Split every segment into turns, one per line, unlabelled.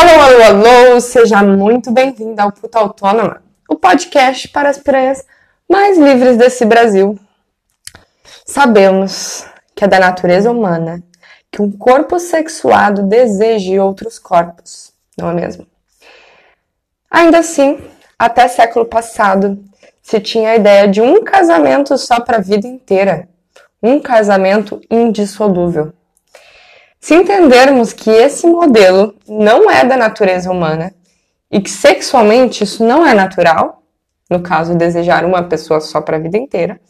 Alô, alô, alô! Seja muito bem-vindo ao Puta Autônoma, o podcast para as piranhas mais livres desse Brasil. Sabemos que é da natureza humana que um corpo sexuado deseje outros corpos, não é mesmo? Ainda assim, até século passado, se tinha a ideia de um casamento só para a vida inteira, um casamento indissolúvel. Se entendermos que esse modelo não é da natureza humana e que sexualmente isso não é natural, no caso desejar uma pessoa só para a vida inteira,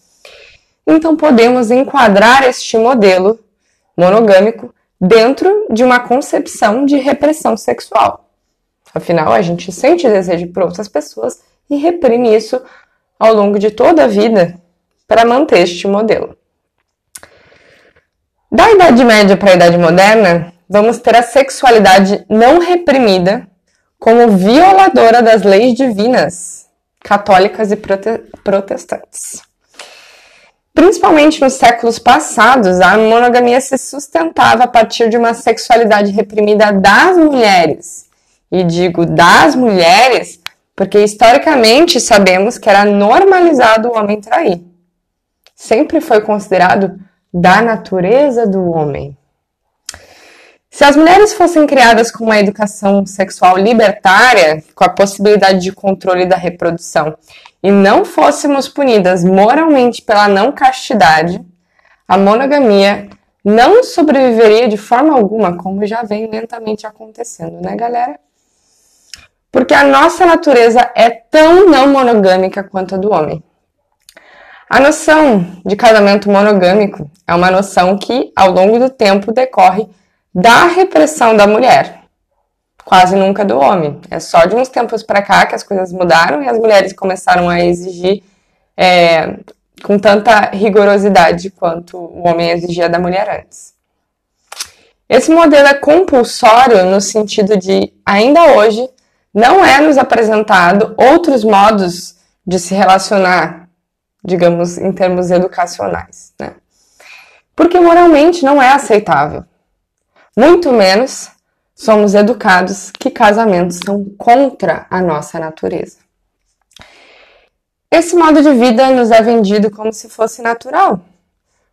então podemos enquadrar este modelo monogâmico dentro de uma concepção de repressão sexual. Afinal, a gente sente desejo por outras pessoas e reprime isso ao longo de toda a vida para manter este modelo. Da Idade Média para a Idade Moderna, vamos ter a sexualidade não reprimida como violadora das leis divinas, católicas e prote protestantes. Principalmente nos séculos passados, a monogamia se sustentava a partir de uma sexualidade reprimida das mulheres. E digo das mulheres porque historicamente sabemos que era normalizado o homem trair. Sempre foi considerado da natureza do homem. Se as mulheres fossem criadas com uma educação sexual libertária, com a possibilidade de controle da reprodução, e não fôssemos punidas moralmente pela não castidade, a monogamia não sobreviveria de forma alguma, como já vem lentamente acontecendo, né, galera? Porque a nossa natureza é tão não monogâmica quanto a do homem. A noção de casamento monogâmico é uma noção que, ao longo do tempo, decorre da repressão da mulher, quase nunca do homem. É só de uns tempos para cá que as coisas mudaram e as mulheres começaram a exigir é, com tanta rigorosidade quanto o homem exigia da mulher antes. Esse modelo é compulsório no sentido de, ainda hoje, não é nos apresentado outros modos de se relacionar digamos, em termos educacionais, né? Porque moralmente não é aceitável. Muito menos somos educados que casamentos são contra a nossa natureza. Esse modo de vida nos é vendido como se fosse natural,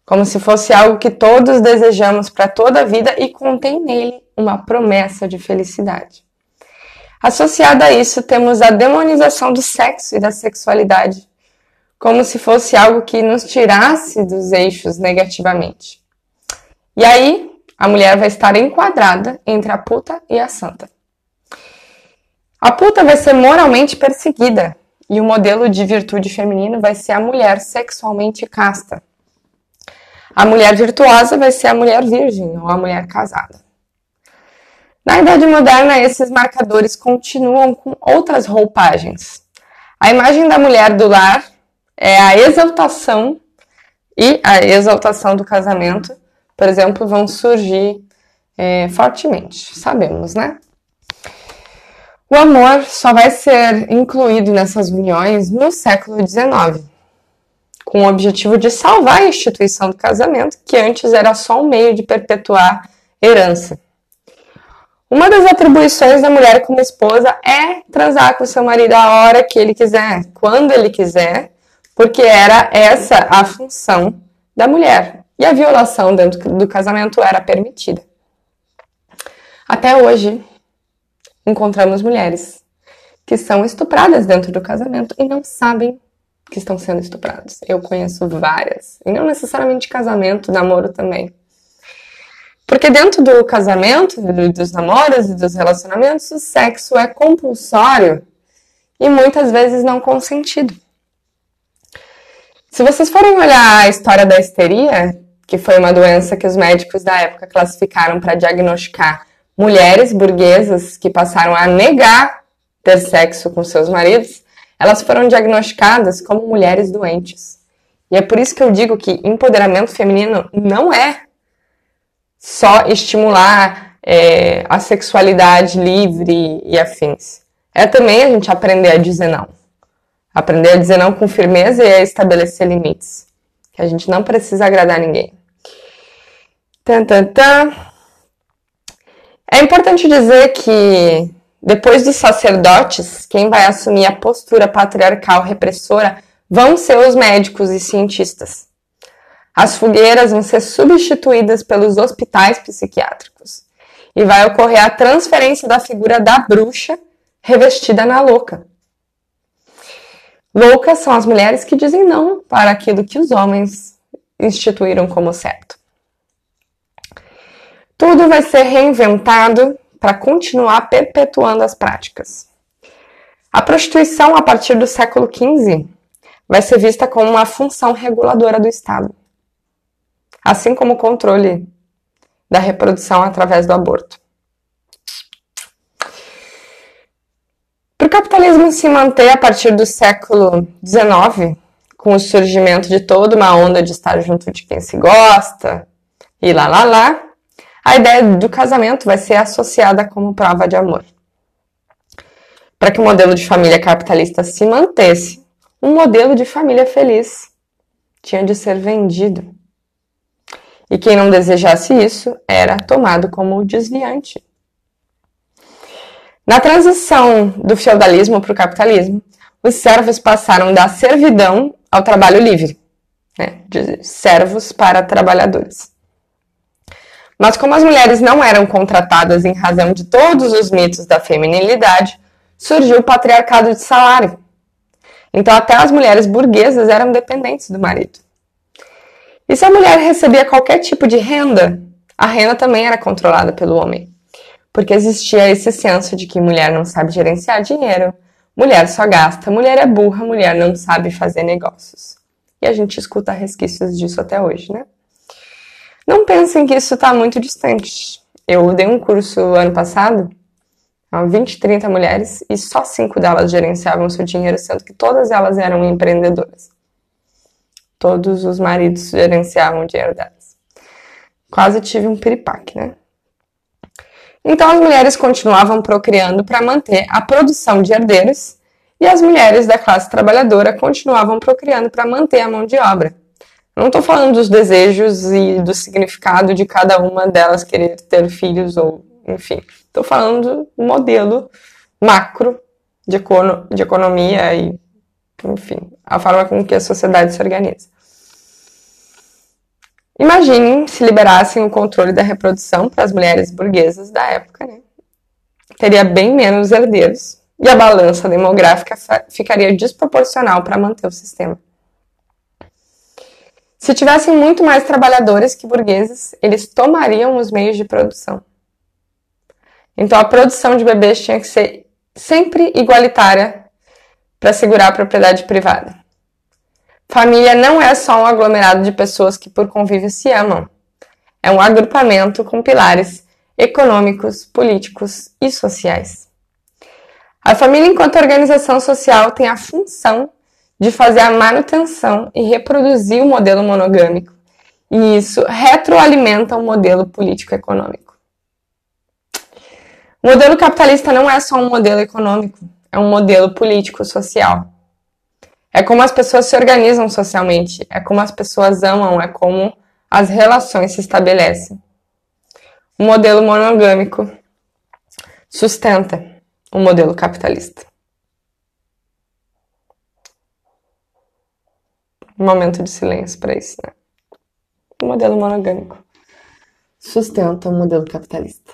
como se fosse algo que todos desejamos para toda a vida e contém nele uma promessa de felicidade. Associada a isso, temos a demonização do sexo e da sexualidade, como se fosse algo que nos tirasse dos eixos negativamente. E aí, a mulher vai estar enquadrada entre a puta e a santa. A puta vai ser moralmente perseguida e o modelo de virtude feminino vai ser a mulher sexualmente casta. A mulher virtuosa vai ser a mulher virgem ou a mulher casada. Na Idade Moderna, esses marcadores continuam com outras roupagens. A imagem da mulher do lar é a exaltação e a exaltação do casamento, por exemplo, vão surgir é, fortemente, sabemos, né? O amor só vai ser incluído nessas uniões no século XIX, com o objetivo de salvar a instituição do casamento, que antes era só um meio de perpetuar herança. Uma das atribuições da mulher como esposa é transar com seu marido a hora que ele quiser, quando ele quiser, porque era essa a função da mulher. E a violação dentro do casamento era permitida. Até hoje, encontramos mulheres que são estupradas dentro do casamento e não sabem que estão sendo estupradas. Eu conheço várias, e não necessariamente casamento, namoro também. Porque dentro do casamento, dos namoros e dos relacionamentos, o sexo é compulsório e muitas vezes não consentido. Se vocês forem olhar a história da histeria, que foi uma doença que os médicos da época classificaram para diagnosticar mulheres burguesas que passaram a negar ter sexo com seus maridos, elas foram diagnosticadas como mulheres doentes. E é por isso que eu digo que empoderamento feminino não é só estimular é, a sexualidade livre e afins. É também a gente aprender a dizer não. Aprender a dizer não com firmeza e a estabelecer limites. Que a gente não precisa agradar ninguém. Tan, tan, tan. É importante dizer que depois dos sacerdotes, quem vai assumir a postura patriarcal repressora vão ser os médicos e cientistas. As fogueiras vão ser substituídas pelos hospitais psiquiátricos e vai ocorrer a transferência da figura da bruxa revestida na louca. Loucas são as mulheres que dizem não para aquilo que os homens instituíram como certo. Tudo vai ser reinventado para continuar perpetuando as práticas. A prostituição, a partir do século XV, vai ser vista como uma função reguladora do Estado, assim como o controle da reprodução através do aborto. Para o capitalismo se manter a partir do século XIX, com o surgimento de toda uma onda de estar junto de quem se gosta e lá lá lá, a ideia do casamento vai ser associada como prova de amor. Para que o modelo de família capitalista se mantesse, um modelo de família feliz tinha de ser vendido. E quem não desejasse isso era tomado como desviante. Na transição do feudalismo para o capitalismo, os servos passaram da servidão ao trabalho livre, né? de servos para trabalhadores. Mas como as mulheres não eram contratadas em razão de todos os mitos da feminilidade, surgiu o patriarcado de salário. Então até as mulheres burguesas eram dependentes do marido. E se a mulher recebia qualquer tipo de renda, a renda também era controlada pelo homem. Porque existia esse senso de que mulher não sabe gerenciar dinheiro, mulher só gasta, mulher é burra, mulher não sabe fazer negócios. E a gente escuta resquícios disso até hoje, né? Não pensem que isso está muito distante. Eu dei um curso ano passado a 20, 30 mulheres e só cinco delas gerenciavam seu dinheiro, sendo que todas elas eram empreendedoras. Todos os maridos gerenciavam o dinheiro delas. Quase tive um piripaque, né? Então as mulheres continuavam procriando para manter a produção de herdeiros e as mulheres da classe trabalhadora continuavam procriando para manter a mão de obra. Não estou falando dos desejos e do significado de cada uma delas querer ter filhos ou, enfim. Estou falando do modelo macro de, econo de economia e, enfim, a forma com que a sociedade se organiza. Imaginem se liberassem o controle da reprodução para as mulheres burguesas da época, né? Teria bem menos herdeiros e a balança demográfica ficaria desproporcional para manter o sistema. Se tivessem muito mais trabalhadores que burgueses, eles tomariam os meios de produção. Então a produção de bebês tinha que ser sempre igualitária para segurar a propriedade privada. Família não é só um aglomerado de pessoas que por convívio se amam. É um agrupamento com pilares econômicos, políticos e sociais. A família, enquanto organização social, tem a função de fazer a manutenção e reproduzir o modelo monogâmico, e isso retroalimenta o modelo político-econômico. O modelo capitalista não é só um modelo econômico, é um modelo político-social. É como as pessoas se organizam socialmente, é como as pessoas amam, é como as relações se estabelecem. O modelo monogâmico sustenta o modelo capitalista. um momento de silêncio para isso, né? O modelo monogâmico sustenta o modelo capitalista.